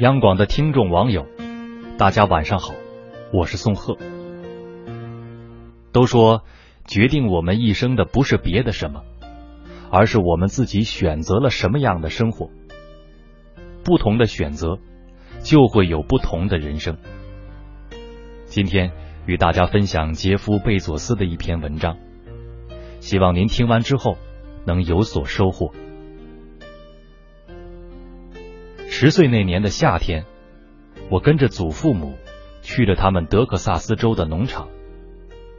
央广的听众网友，大家晚上好，我是宋贺。都说决定我们一生的不是别的什么，而是我们自己选择了什么样的生活。不同的选择，就会有不同的人生。今天与大家分享杰夫·贝佐斯的一篇文章，希望您听完之后能有所收获。十岁那年的夏天，我跟着祖父母去了他们德克萨斯州的农场。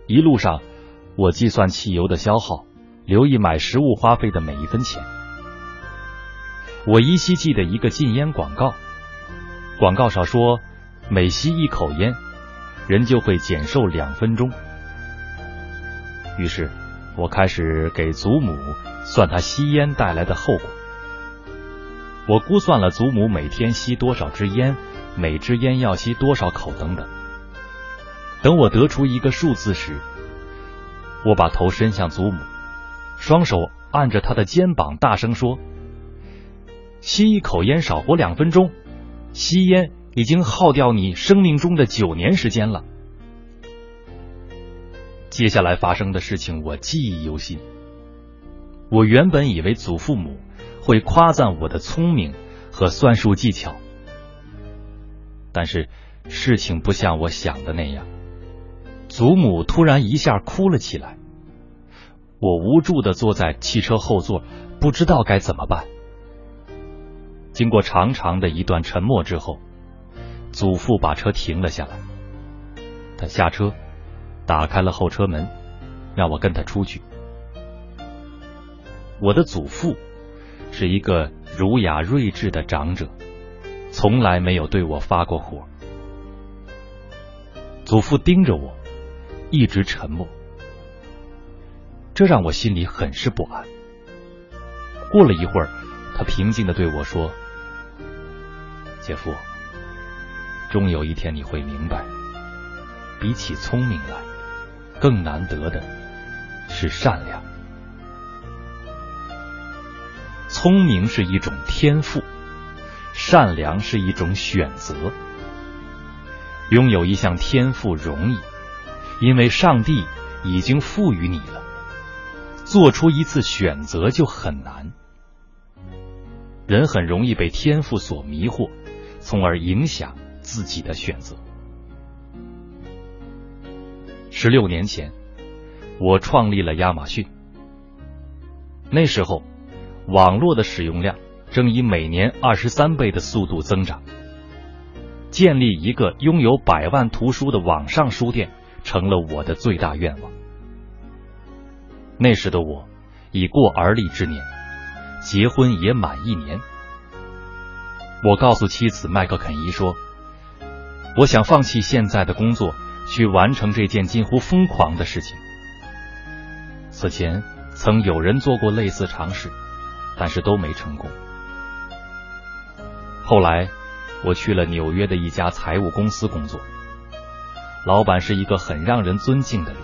一路上，我计算汽油的消耗，留意买食物花费的每一分钱。我依稀记得一个禁烟广告，广告上说，每吸一口烟，人就会减寿两分钟。于是，我开始给祖母算他吸烟带来的后果。我估算了祖母每天吸多少支烟，每支烟要吸多少口等等。等我得出一个数字时，我把头伸向祖母，双手按着她的肩膀，大声说：“吸一口烟少活两分钟，吸烟已经耗掉你生命中的九年时间了。”接下来发生的事情我记忆犹新。我原本以为祖父母。会夸赞我的聪明和算术技巧，但是事情不像我想的那样。祖母突然一下哭了起来，我无助的坐在汽车后座，不知道该怎么办。经过长长的一段沉默之后，祖父把车停了下来，他下车，打开了后车门，让我跟他出去。我的祖父。是一个儒雅睿智的长者，从来没有对我发过火。祖父盯着我，一直沉默，这让我心里很是不安。过了一会儿，他平静的对我说：“姐夫，终有一天你会明白，比起聪明来，更难得的是善良。”聪明是一种天赋，善良是一种选择。拥有一项天赋容易，因为上帝已经赋予你了。做出一次选择就很难。人很容易被天赋所迷惑，从而影响自己的选择。十六年前，我创立了亚马逊。那时候。网络的使用量正以每年二十三倍的速度增长，建立一个拥有百万图书的网上书店成了我的最大愿望。那时的我已过而立之年，结婚也满一年。我告诉妻子麦克肯伊说：“我想放弃现在的工作，去完成这件近乎疯狂的事情。”此前曾有人做过类似尝试。但是都没成功。后来，我去了纽约的一家财务公司工作，老板是一个很让人尊敬的人。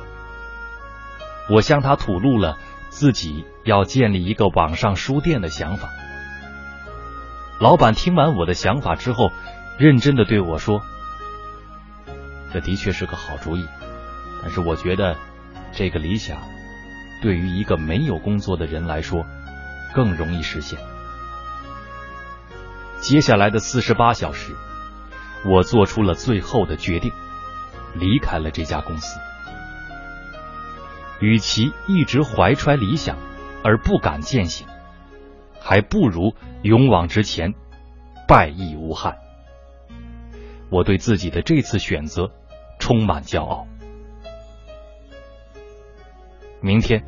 我向他吐露了自己要建立一个网上书店的想法。老板听完我的想法之后，认真的对我说：“这的确是个好主意，但是我觉得这个理想对于一个没有工作的人来说。”更容易实现。接下来的四十八小时，我做出了最后的决定，离开了这家公司。与其一直怀揣理想而不敢践行，还不如勇往直前，败亦无憾。我对自己的这次选择充满骄傲。明天，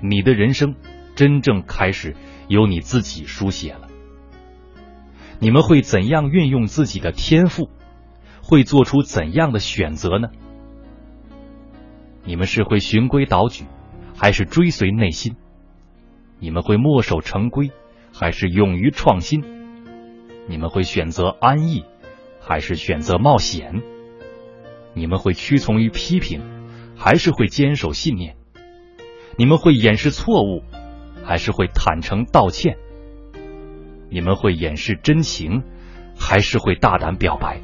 你的人生。真正开始由你自己书写了。你们会怎样运用自己的天赋？会做出怎样的选择呢？你们是会循规蹈矩，还是追随内心？你们会墨守成规，还是勇于创新？你们会选择安逸，还是选择冒险？你们会屈从于批评，还是会坚守信念？你们会掩饰错误？还是会坦诚道歉？你们会掩饰真情，还是会大胆表白？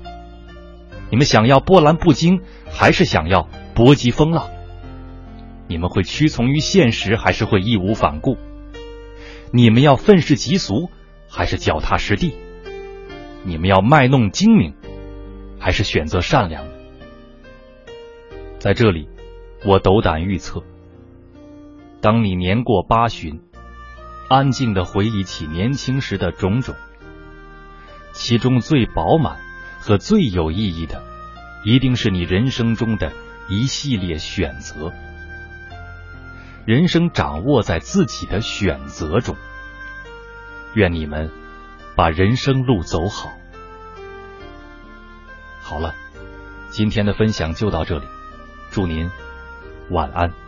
你们想要波澜不惊，还是想要搏击风浪？你们会屈从于现实，还是会义无反顾？你们要愤世嫉俗，还是脚踏实地？你们要卖弄精明，还是选择善良？在这里，我斗胆预测：当你年过八旬，安静的回忆起年轻时的种种，其中最饱满和最有意义的，一定是你人生中的一系列选择。人生掌握在自己的选择中。愿你们把人生路走好。好了，今天的分享就到这里，祝您晚安。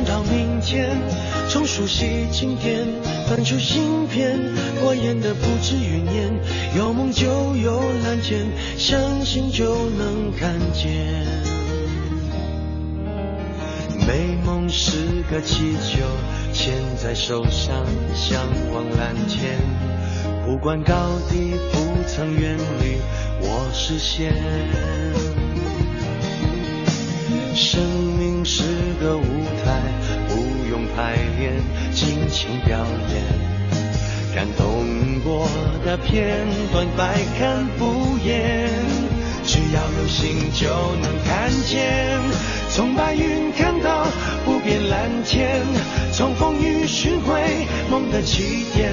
看到明天，从熟悉经典翻出新篇。过眼的不止云烟，有梦就有蓝天，相信就能看见。美梦是个气球，牵在手上，向往蓝天。不管高低，不曾远离我视线。生命是个舞台，排练，尽情表演。感动过的片段，百看不厌。只要有心，就能看见。从白云看到不变蓝天，从风雨寻回梦的起点。